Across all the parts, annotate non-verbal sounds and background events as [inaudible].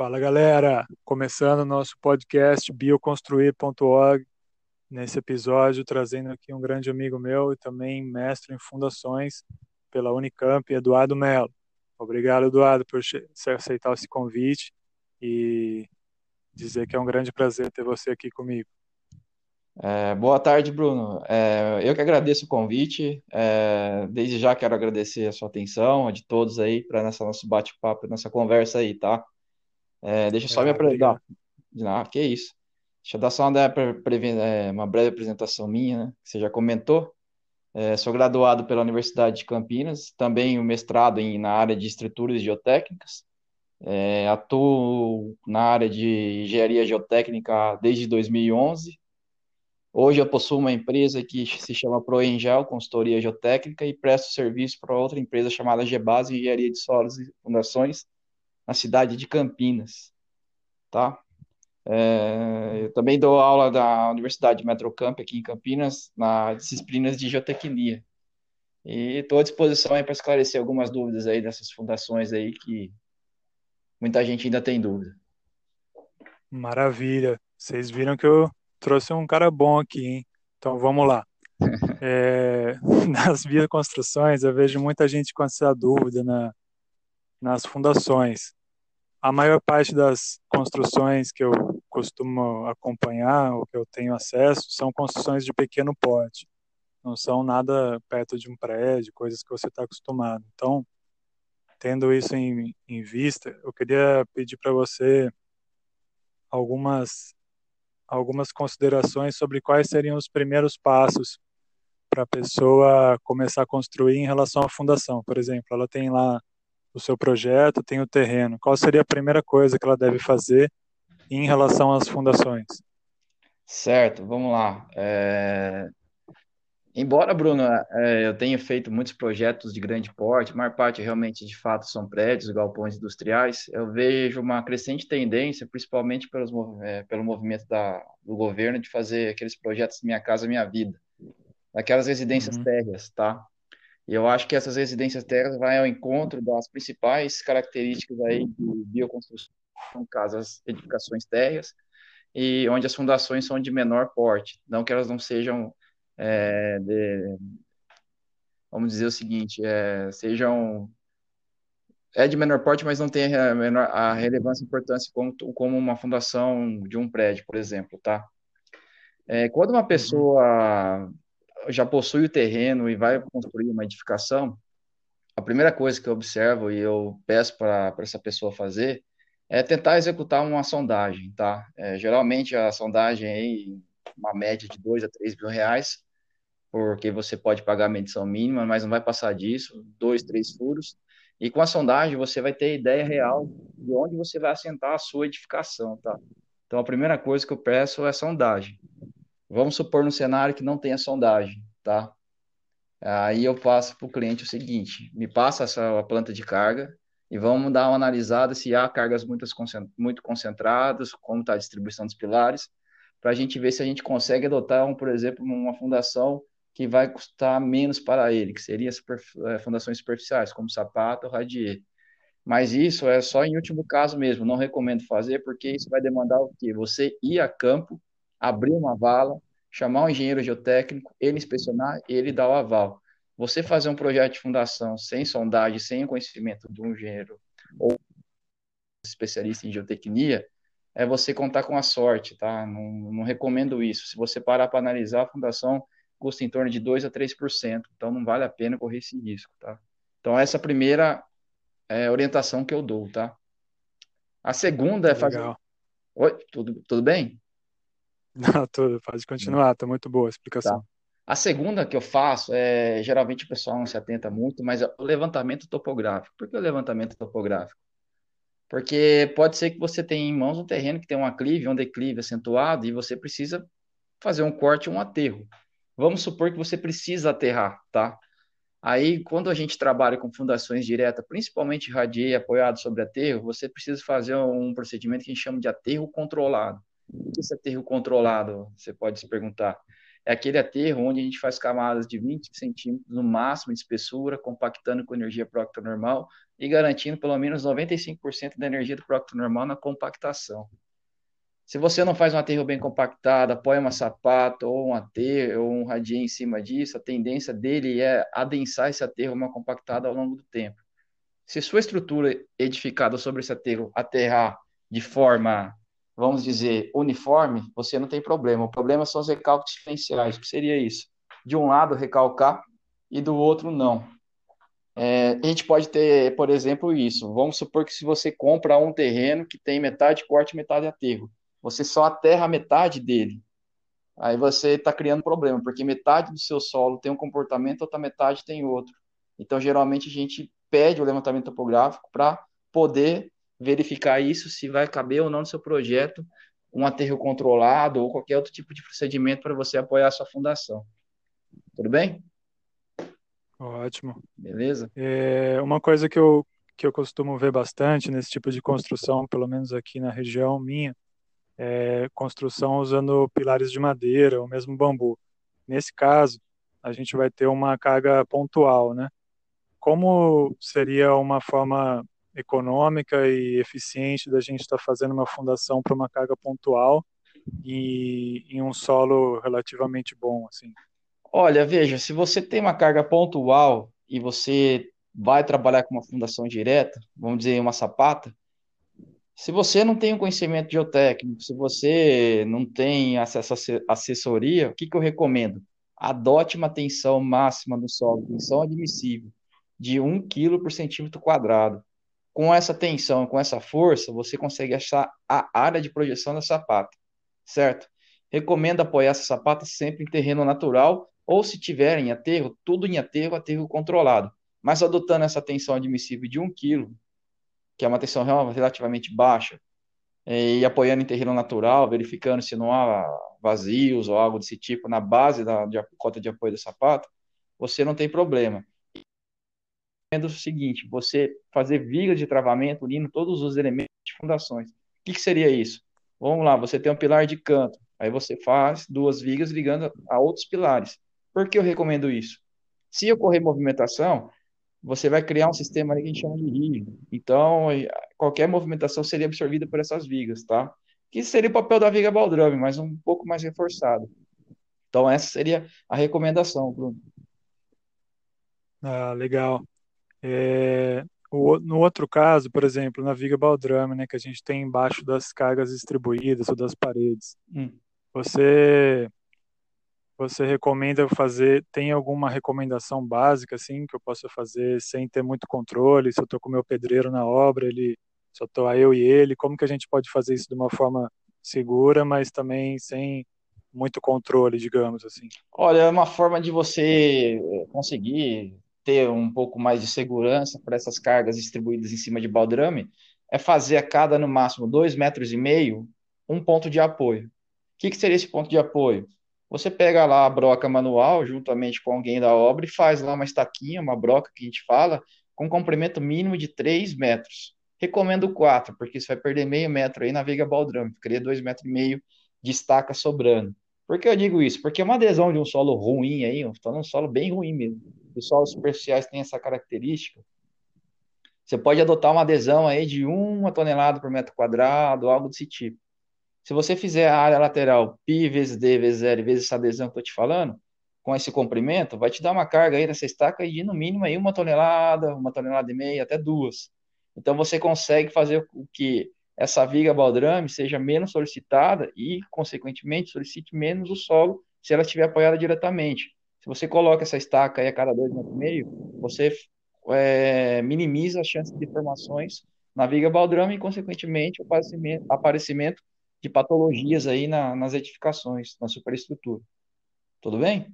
Fala galera, começando o nosso podcast bioconstruir.org. Nesse episódio, trazendo aqui um grande amigo meu e também mestre em fundações pela Unicamp, Eduardo Mello. Obrigado, Eduardo, por aceitar esse convite e dizer que é um grande prazer ter você aqui comigo. É, boa tarde, Bruno. É, eu que agradeço o convite. É, desde já quero agradecer a sua atenção, a de todos aí, para nessa nosso bate-papo, nessa conversa aí, tá? É, deixa eu só me apresentar. Ah, que isso. Deixa eu dar só uma, é, uma breve apresentação minha, né? Que você já comentou. É, sou graduado pela Universidade de Campinas, também o mestrado em, na área de estruturas geotécnicas. É, atuo na área de engenharia geotécnica desde 2011 Hoje eu possuo uma empresa que se chama Proengel, consultoria geotécnica, e presto serviço para outra empresa chamada Gebase Engenharia de Solos e Fundações, na cidade de Campinas. Tá? É, eu também dou aula da Universidade Metrocamp aqui em Campinas, nas disciplinas de geotecnia. E estou à disposição para esclarecer algumas dúvidas aí dessas fundações aí que muita gente ainda tem dúvida. Maravilha. Vocês viram que eu trouxe um cara bom aqui, hein? Então vamos lá. [laughs] É, [laughs] nas bioconstruções, eu vejo muita gente com essa dúvida na, nas fundações. A maior parte das construções que eu costumo acompanhar, ou que eu tenho acesso, são construções de pequeno porte. Não são nada perto de um prédio, coisas que você está acostumado. Então, tendo isso em, em vista, eu queria pedir para você algumas algumas considerações sobre quais seriam os primeiros passos para a pessoa começar a construir em relação à fundação. Por exemplo, ela tem lá o seu projeto, tem o terreno. Qual seria a primeira coisa que ela deve fazer em relação às fundações? Certo, vamos lá. É... Embora, Bruno, é, eu tenha feito muitos projetos de grande porte, a maior parte realmente de fato são prédios, galpões industriais, eu vejo uma crescente tendência, principalmente pelos, é, pelo movimento da, do governo, de fazer aqueles projetos Minha Casa Minha Vida, aquelas residências uhum. térreas, tá? E eu acho que essas residências térreas vão ao encontro das principais características aí de bioconstrução, casas, edificações térreas, e onde as fundações são de menor porte, não que elas não sejam é, de, vamos dizer o seguinte, é, sejam é de menor porte, mas não tem a, menor, a relevância e importância como, como uma fundação de um prédio, por exemplo, tá? É, quando uma uhum. pessoa já possui o terreno e vai construir uma edificação, a primeira coisa que eu observo e eu peço para essa pessoa fazer é tentar executar uma sondagem, tá? É, geralmente a sondagem aí, uma média de 2 a 3 mil reais, porque você pode pagar a medição mínima, mas não vai passar disso, dois, três furos. E com a sondagem você vai ter ideia real de onde você vai assentar a sua edificação, tá? Então a primeira coisa que eu peço é sondagem. Vamos supor no cenário que não tenha sondagem, tá? Aí eu passo para o cliente o seguinte: me passa essa planta de carga e vamos dar uma analisada se há cargas muito, concentradas, como está a distribuição dos pilares, para a gente ver se a gente consegue adotar, um, por exemplo, uma fundação que vai custar menos para ele, que seria super, é, fundações superficiais, como sapato ou radier. Mas isso é só em último caso mesmo, não recomendo fazer, porque isso vai demandar o quê? Você ir a campo, abrir uma vala, chamar um engenheiro geotécnico, ele inspecionar, ele dar o aval. Você fazer um projeto de fundação sem sondagem, sem o conhecimento de um engenheiro ou especialista em geotecnia, é você contar com a sorte, tá? Não, não recomendo isso. Se você parar para analisar a fundação, custa em torno de 2 a 3%, então não vale a pena correr esse risco, tá? Então essa é a primeira é, orientação que eu dou, tá? A segunda é fazer... Legal. Oi, tudo, tudo bem? Não, tudo, pode continuar, tá muito boa a explicação. Tá. A segunda que eu faço é, geralmente o pessoal não se atenta muito, mas é o levantamento topográfico. Por que o levantamento topográfico? Porque pode ser que você tenha em mãos um terreno que tem um aclive, um declive acentuado, e você precisa fazer um corte, um aterro. Vamos supor que você precisa aterrar, tá? Aí, quando a gente trabalha com fundações diretas, principalmente radier apoiado sobre aterro, você precisa fazer um procedimento que a gente chama de aterro controlado. Que é esse aterro controlado? Você pode se perguntar. É aquele aterro onde a gente faz camadas de 20 centímetros no máximo de espessura, compactando com energia própria normal, e garantindo pelo menos 95% da energia do próprio normal na compactação. Se você não faz um aterro bem compactado, apoia uma sapata ou um aterro ou um radier em cima disso, a tendência dele é adensar esse aterro uma compactada ao longo do tempo. Se sua estrutura edificada sobre esse aterro aterrar de forma, vamos dizer, uniforme, você não tem problema. O problema são os recalques diferenciais. Que seria isso? De um lado recalcar e do outro não. É, a gente pode ter, por exemplo, isso. Vamos supor que se você compra um terreno que tem metade corte e metade aterro você só aterra metade dele. Aí você está criando problema, porque metade do seu solo tem um comportamento, outra metade tem outro. Então, geralmente, a gente pede o levantamento topográfico para poder verificar isso, se vai caber ou não no seu projeto um aterro controlado ou qualquer outro tipo de procedimento para você apoiar a sua fundação. Tudo bem? Ótimo. Beleza? É, uma coisa que eu, que eu costumo ver bastante nesse tipo de construção, pelo menos aqui na região minha, é, construção usando pilares de madeira ou mesmo bambu. Nesse caso, a gente vai ter uma carga pontual, né? Como seria uma forma econômica e eficiente da gente estar tá fazendo uma fundação para uma carga pontual e em um solo relativamente bom, assim? Olha, veja, se você tem uma carga pontual e você vai trabalhar com uma fundação direta, vamos dizer uma sapata, se você não tem um conhecimento geotécnico, se você não tem acesso à assessoria, o que, que eu recomendo? Adote uma tensão máxima no solo, tensão admissível, de 1 kg por centímetro quadrado. Com essa tensão, com essa força, você consegue achar a área de projeção da sapata, certo? Recomendo apoiar essa sapata sempre em terreno natural, ou se tiver em aterro, tudo em aterro, aterro controlado. Mas adotando essa tensão admissível de 1 kg, que é uma tensão relativamente baixa, e apoiando em terreno natural, verificando se não há vazios ou algo desse tipo na base da cota de apoio do sapato, você não tem problema. O seguinte, você fazer vigas de travamento unindo todos os elementos de fundações. O que, que seria isso? Vamos lá, você tem um pilar de canto, aí você faz duas vigas ligando a outros pilares. Por que eu recomendo isso? Se ocorrer movimentação, você vai criar um sistema que a gente chama de rígido. Então, qualquer movimentação seria absorvida por essas vigas, tá? Que seria o papel da viga baldrame, mas um pouco mais reforçado. Então, essa seria a recomendação, Bruno. Ah, legal. É, o, no outro caso, por exemplo, na viga baldrame, né, que a gente tem embaixo das cargas distribuídas ou das paredes, hum. você você recomenda fazer? Tem alguma recomendação básica assim que eu possa fazer sem ter muito controle? Se eu estou com meu pedreiro na obra, ele só estou eu e ele, como que a gente pode fazer isso de uma forma segura, mas também sem muito controle, digamos assim? Olha, é uma forma de você conseguir ter um pouco mais de segurança para essas cargas distribuídas em cima de baldrame é fazer a cada no máximo dois metros e meio um ponto de apoio. O que, que seria esse ponto de apoio? Você pega lá a broca manual, juntamente com alguém da obra, e faz lá uma estaquinha, uma broca que a gente fala, com comprimento mínimo de 3 metros. Recomendo 4, porque você vai perder meio metro aí na viga baldrame, ficaria 2,5 metros e meio de estaca sobrando. Por que eu digo isso? Porque uma adesão de um solo ruim aí, estou num solo bem ruim mesmo, os solos superficiais têm essa característica, você pode adotar uma adesão aí de uma tonelada por metro quadrado, algo desse tipo. Se você fizer a área lateral π vezes d vezes L vezes essa adesão que eu estou te falando, com esse comprimento, vai te dar uma carga aí nessa estaca de no mínimo aí uma tonelada, uma tonelada e meia, até duas. Então você consegue fazer com que essa viga baldrame seja menos solicitada e, consequentemente, solicite menos o solo se ela estiver apoiada diretamente. Se você coloca essa estaca aí a cada dois metros e meio, você é, minimiza as chances de deformações na viga baldrame e, consequentemente, o aparecimento, aparecimento de patologias aí na, nas edificações, na superestrutura. Tudo bem?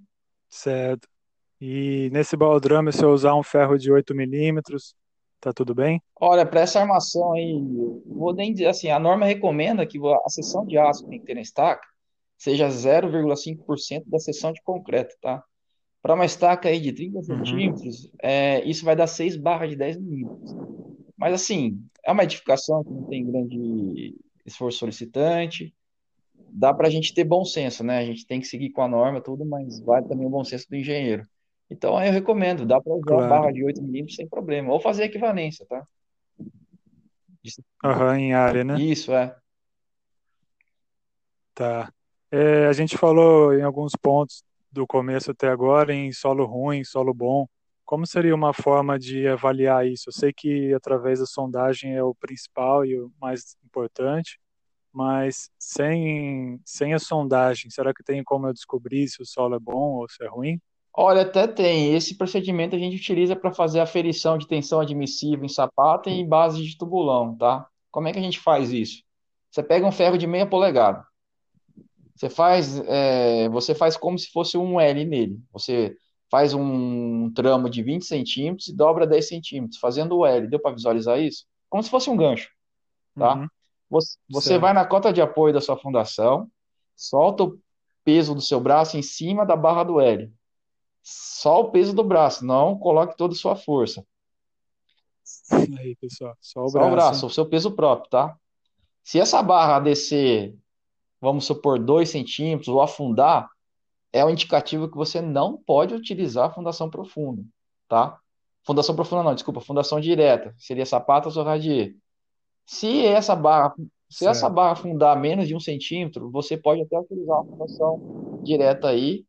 Certo. E nesse baldrame, se eu usar um ferro de 8 milímetros, tá tudo bem? Olha, para essa armação aí, vou nem dizer assim, a norma recomenda que a seção de aço que tem que ter na estaca seja 0,5% da seção de concreto, tá? Para uma estaca aí de 30 uhum. centímetros, é, isso vai dar 6 barras de 10 milímetros. Mas assim, é uma edificação que não tem grande esforço solicitante. Dá para a gente ter bom senso, né? A gente tem que seguir com a norma, tudo, mas vale também o bom senso do engenheiro. Então, aí eu recomendo, dá para usar a barra claro. de 8 milímetros sem problema. Ou fazer equivalência, tá? Aham, em área, né? Isso, é. Tá. É, a gente falou em alguns pontos do começo até agora em solo ruim, solo bom. Como seria uma forma de avaliar isso? Eu sei que através da sondagem é o principal e o mais importante, mas sem, sem a sondagem, será que tem como eu descobrir se o solo é bom ou se é ruim? Olha, até tem. Esse procedimento a gente utiliza para fazer a aferição de tensão admissível em sapato e em base de tubulão, tá? Como é que a gente faz isso? Você pega um ferro de meia polegada. Você faz, é, você faz como se fosse um L nele. Você faz um tramo de 20 centímetros e dobra 10 centímetros, fazendo o L. Deu para visualizar isso? Como se fosse um gancho, tá? Uhum, Você, você vai na cota de apoio da sua fundação, solta o peso do seu braço em cima da barra do L. Só o peso do braço, não coloque toda a sua força. Aí, pessoal, só o Só o braço, braço, hein? o seu peso próprio, tá? Se essa barra descer, vamos supor, 2 centímetros ou afundar, é um indicativo que você não pode utilizar a fundação profunda, tá? Fundação profunda não, desculpa, fundação direta, seria sapatos ou radier. Se essa barra, se essa Certo. barra afundar menos de um centímetro, você pode até utilizar a fundação direta aí,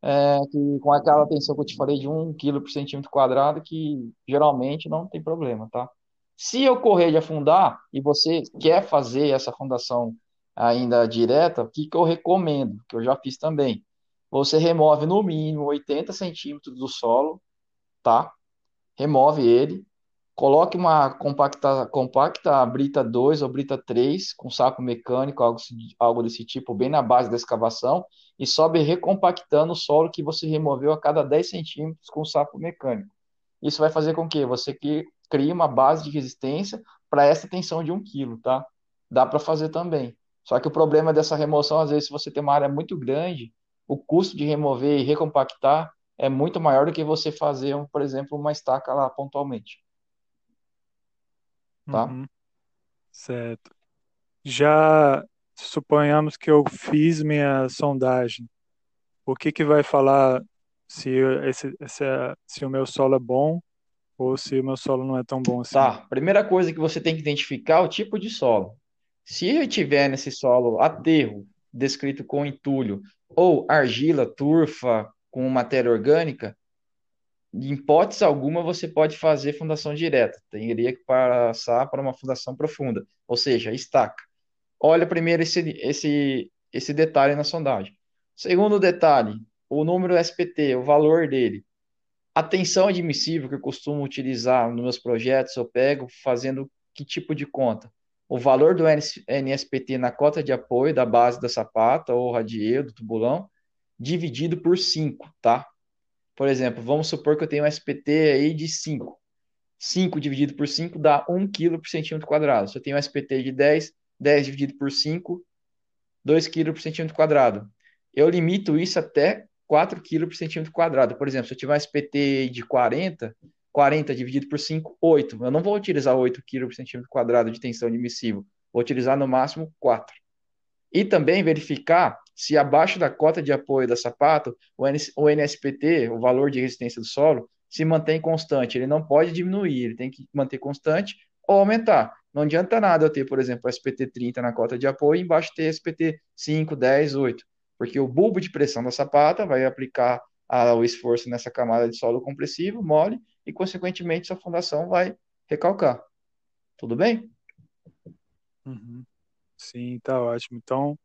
é, que, com aquela tensão que eu te falei de um quilo por centímetro quadrado, que geralmente não tem problema, tá? Se ocorrer de afundar e você quer fazer essa fundação ainda direta, o que que eu recomendo, que eu já fiz também? Você remove no mínimo 80 centímetros do solo, tá? Remove ele, coloque uma compacta, compacta Brita 2 ou Brita 3 com saco mecânico, algo, algo desse tipo, bem na base da escavação, e sobe recompactando o solo que você removeu a cada 10 centímetros com saco mecânico. Isso vai fazer com que você crie uma base de resistência para essa tensão de um quilo, tá? Dá para fazer também. Só que o problema dessa remoção, às vezes, se você tem uma área muito grande, o custo de remover e recompactar é muito maior do que você fazer, por exemplo, uma estaca lá pontualmente, tá? Uhum, certo. Já suponhamos que eu fiz minha sondagem. O que que vai falar se esse, esse, se o meu solo é bom ou se o meu solo não é tão bom assim? Tá. Primeira coisa que você tem que identificar é o tipo de solo. Se eu tiver nesse solo aterro, descrito com entulho, ou argila, turfa, com matéria orgânica, em hipótese alguma você pode fazer fundação direta. Teria que passar para uma fundação profunda, ou seja, estaca. Olha primeiro esse, esse, esse detalhe na sondagem. Segundo detalhe, o número SPT, o valor dele. A tensão admissível que eu costumo utilizar nos meus projetos, eu pego fazendo que tipo de conta? O valor do NSPT na cota de apoio da base da sapata ou radier, do tubulão, dividido por 5, tá? Por exemplo, vamos supor que eu tenho um SPT aí de 5. 5 dividido por 5 dá 1 kg por centímetro quadrado. Se eu tenho um SPT de 10, 10 dividido por 5, 2 kg por centímetro quadrado. Eu limito isso até 4 kg por centímetro quadrado. Por exemplo, se eu tiver um SPT de 40, 40 dividido por 5, 8. Eu não vou utilizar 8 kg por centímetro quadrado de tensão admissível. Vou utilizar no máximo 4. E também verificar se abaixo da cota de apoio da sapato, o NSPT, o valor de resistência do solo, se mantém constante. Ele não pode diminuir, ele tem que manter constante ou aumentar. Não adianta nada eu ter, por exemplo, SPT 30 na cota de apoio e embaixo ter SPT 5, 10, 8. Porque o bulbo de pressão da sapata vai aplicar o esforço nessa camada de solo compressivo, mole, e, consequentemente, sua fundação vai recalcar. Tudo bem? Uhum. Sim, tá ótimo. Então,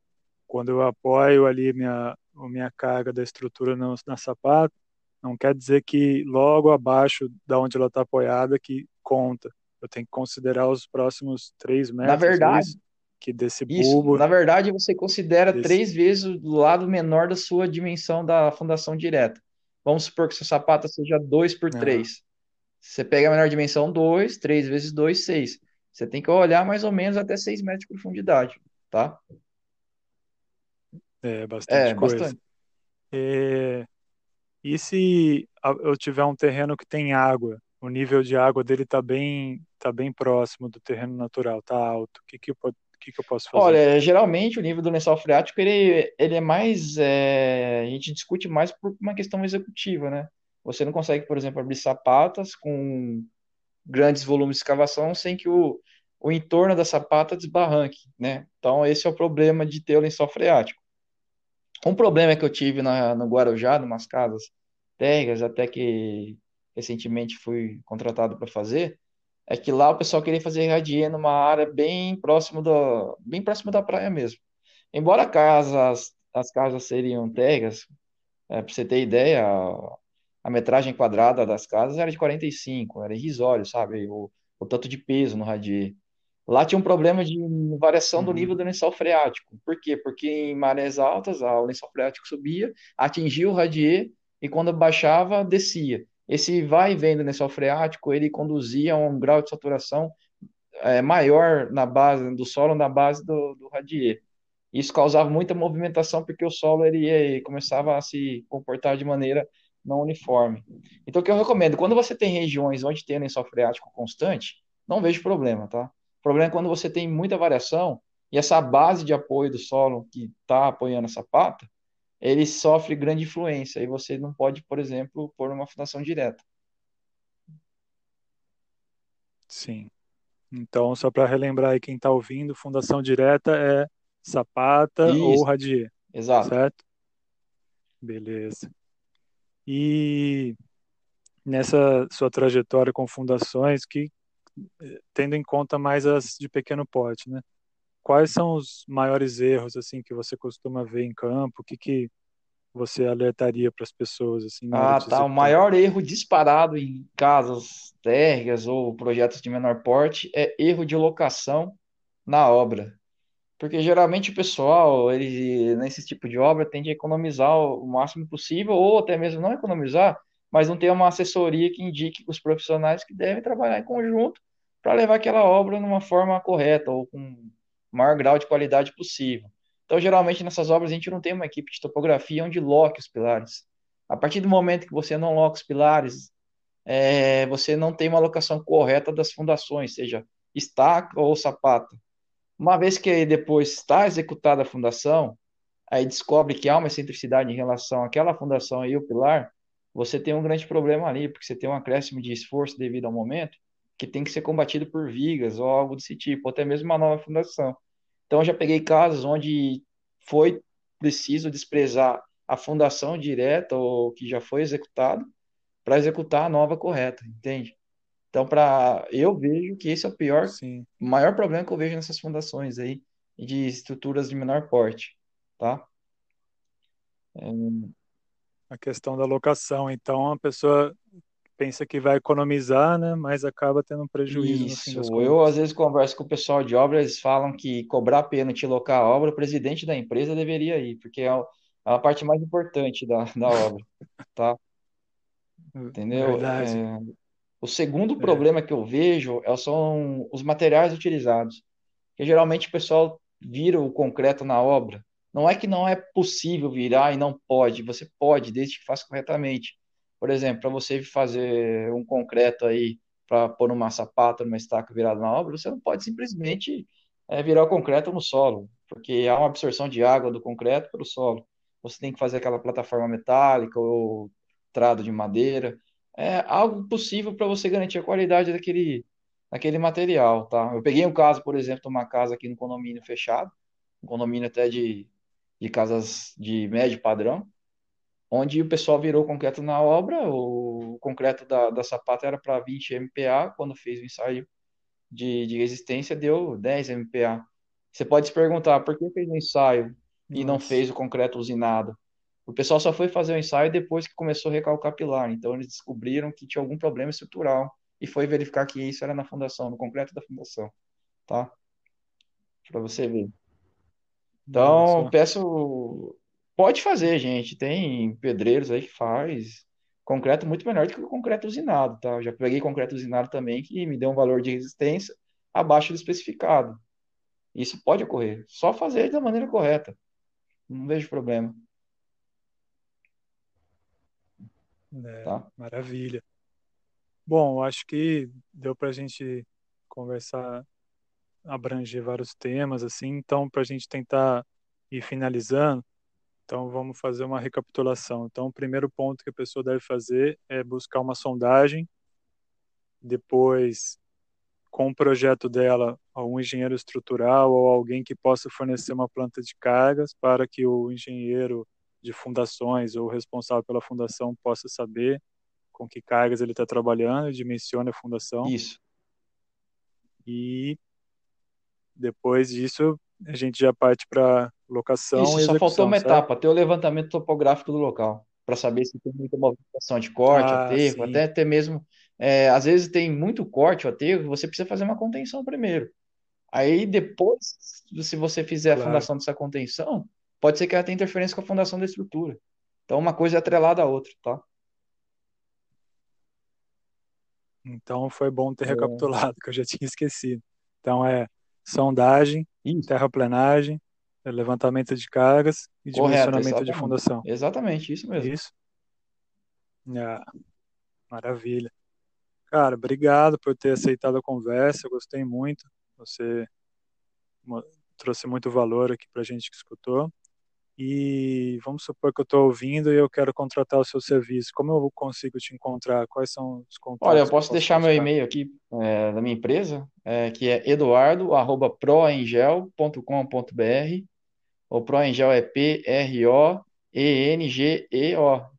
quando eu apoio ali minha, a minha carga da estrutura no, na sapata, não quer dizer que logo abaixo da onde ela está apoiada que conta. Eu tenho que considerar os próximos três Na metros, é verdade? Que desse Isso. bulbo, Na verdade, você considera desse... três vezes o lado menor da sua dimensão da fundação direta. Vamos supor que seu sapato seja 2 por Ah, 3. Você pega a menor dimensão 2, 3 vezes 2, 6. Você tem que olhar mais ou menos até 6 metros de profundidade, tá? é É, bastante coisa. bastante. É, e se eu tiver um terreno que tem água, o nível de água dele está bem, tá bem próximo do terreno natural, está alto. O que que eu, o que que eu posso fazer? Olha, geralmente o nível do lençol freático ele, ele é mais. é, a gente discute mais por uma questão executiva, né? você não consegue, por exemplo, abrir sapatas com grandes volumes de escavação sem que o, o entorno da sapata desbarranque, né? Então, esse é o problema de ter o lençol freático. Um problema que eu tive na, no Guarujá, numas casas térreas, até que recentemente fui contratado para fazer, é que lá o pessoal queria fazer radier numa área bem próximo do, bem próximo da praia mesmo. Embora casas, as casas seriam térreas, é, para você ter ideia, a, a, metragem quadrada das casas era de 45, era irrisório, sabe? O, o tanto de peso no radier. Lá tinha um problema de variação do uhum. nível do lençol freático. Por quê? Porque em marés altas, o lençol freático subia, atingia o radier e quando baixava, descia. Esse vai e vem do lençol freático, ele conduzia a um grau de saturação é, maior na base do solo, na base do, do radier. Isso causava muita movimentação porque o solo ele, ele começava a se comportar de maneira não uniforme. Então, o que eu recomendo, quando você tem regiões onde tem lençol freático constante, não vejo problema, tá? O problema é quando você tem muita variação e essa base de apoio do solo que está apoiando essa pata, ele sofre grande influência e você não pode, por exemplo, pôr uma fundação direta. Sim. Então, só para relembrar aí quem está ouvindo, fundação direta é sapata Isso. ou radier. Exato. Certo? Beleza. E nessa sua trajetória com fundações, que tendo em conta mais as de pequeno porte, né? Quais são os maiores erros assim que você costuma ver em campo? O que que você alertaria para as pessoas assim? Ah, tá. O maior erro disparado em casas térreas ou projetos de menor porte é erro de locação na obra. Porque geralmente o pessoal, ele, nesse tipo de obra, tende a economizar o máximo possível, ou até mesmo não economizar, mas não ter uma assessoria que indique os profissionais que devem trabalhar em conjunto para levar aquela obra numa forma correta ou com maior grau de qualidade possível. Então, geralmente, nessas obras, a gente não tem uma equipe de topografia onde loque os pilares. A partir do momento que você não loca os pilares, é, você não tem uma alocação correta das fundações, seja estaca ou sapata. Uma vez que depois está executada a fundação, aí descobre que há uma excentricidade em relação àquela fundação e o pilar, você tem um grande problema ali, porque você tem um acréscimo de esforço devido ao momento, que tem que ser combatido por vigas ou algo desse tipo, ou até mesmo uma nova fundação. Então, eu já peguei casos onde foi preciso desprezar a fundação direta ou que já foi executado para executar a nova correta, entende? Então, para eu vejo que esse é o pior, Sim. maior problema que eu vejo nessas fundações aí de estruturas de menor porte, tá? É... A questão da locação, então a pessoa pensa que vai economizar, né? Mas acaba tendo um prejuízo Isso. Eu às vezes converso com o pessoal de obra, eles falam que cobrar pênalti e locar a obra, o presidente da empresa deveria ir, porque é a, é a parte mais importante da, da obra, tá? Entendeu? É, o segundo é. problema que eu vejo é, são os materiais utilizados, que geralmente o pessoal vira o concreto na obra. Não é que não é possível virar e não pode, você pode, desde que faça corretamente por exemplo, para você fazer um concreto aí para pôr uma sapata, numa estaca virada na obra, você não pode simplesmente é, virar o concreto no solo, porque há uma absorção de água do concreto pelo solo. Você tem que fazer aquela plataforma metálica ou trado de madeira. É algo possível para você garantir a qualidade daquele, daquele material, tá? Eu peguei um caso, por exemplo, de uma casa aqui no condomínio fechado, um condomínio até de, de casas de médio padrão, onde o pessoal virou concreto na obra, o concreto da, da sapata era para 20 MPa, quando fez o ensaio de, de resistência deu 10 MPa. Você pode se perguntar, por que fez o ensaio e não fez o concreto usinado? O pessoal só foi fazer o ensaio depois que começou a recalcar pilar, então eles descobriram que tinha algum problema estrutural e foi verificar que isso era na fundação, no concreto da fundação, tá? Para você ver. Então, Nossa. peço Pode fazer, gente. Tem pedreiros aí que faz concreto muito melhor do que o concreto usinado, tá? Eu já peguei concreto usinado também que me deu um valor de resistência abaixo do especificado. Isso pode ocorrer. Só fazer da maneira correta. Não vejo problema. É, tá? Maravilha. Bom, acho que deu para a gente conversar, abranger vários temas, assim. Então, para a gente tentar ir finalizando, Então vamos fazer uma recapitulação. Então o primeiro ponto que a pessoa deve fazer é buscar uma sondagem, depois com o projeto dela, um engenheiro estrutural ou alguém que possa fornecer uma planta de cargas para que o engenheiro de fundações ou responsável pela fundação possa saber com que cargas ele está trabalhando, dimensione a fundação. Isso. E depois disso a gente já parte para locação Isso, e só faltou uma certo? etapa, ter o levantamento topográfico do local, para saber se tem muita movimentação de corte, Ah, aterro, sim. até até mesmo, é, às vezes tem muito corte ou aterro, você precisa fazer uma contenção primeiro. Aí depois, se você fizer a Claro. fundação dessa contenção, pode ser que ela tenha interferência com a fundação da estrutura. Então uma coisa é atrelada à outra, tá? Então foi bom ter É. recapitulado, [laughs] que eu já tinha esquecido. Então é sondagem, Isso, terraplenagem, levantamento de cargas e correto, dimensionamento de fundação. Exatamente, isso mesmo. Isso? Ah, maravilha. Cara, obrigado por ter aceitado a conversa, eu gostei muito. Você trouxe muito valor aqui pra gente que escutou. E vamos supor que eu estou ouvindo e eu quero contratar o seu serviço. Como eu consigo te encontrar? Quais são os contatos Olha, eu posso deixar meu e-mail aqui é, da minha empresa, é, que é eduardo@proengel.com.br. O Proengel é P-R-O-E-N-G-E-O,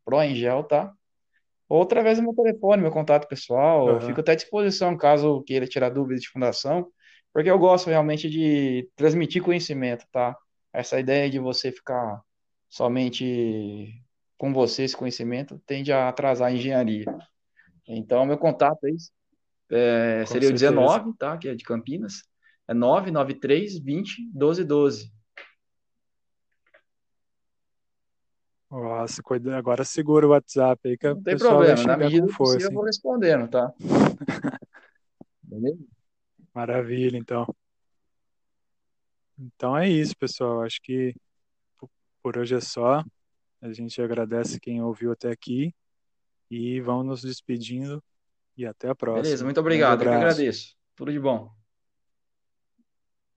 Proengel, tá? Ou através do meu telefone, meu contato pessoal, eu Aham. fico até à disposição caso queira tirar dúvidas de fundação, porque eu gosto realmente de transmitir conhecimento, tá? Essa ideia de você ficar somente com você esse conhecimento tende a atrasar a engenharia. Então, meu contato é isso. É, seria o certeza. 19, tá? Que é de Campinas. É 993 20 12 12. Nossa, cuida- agora segura o WhatsApp aí que Não tem problema, na medida do eu força, hein? vou respondendo, tá? [laughs] Beleza? Maravilha, então. Então é isso, pessoal. Acho que po- por hoje é só. A gente agradece quem ouviu até aqui e vamos nos despedindo e até a Beleza, próxima. muito Grande obrigado. Eu que agradeço. Tudo de bom.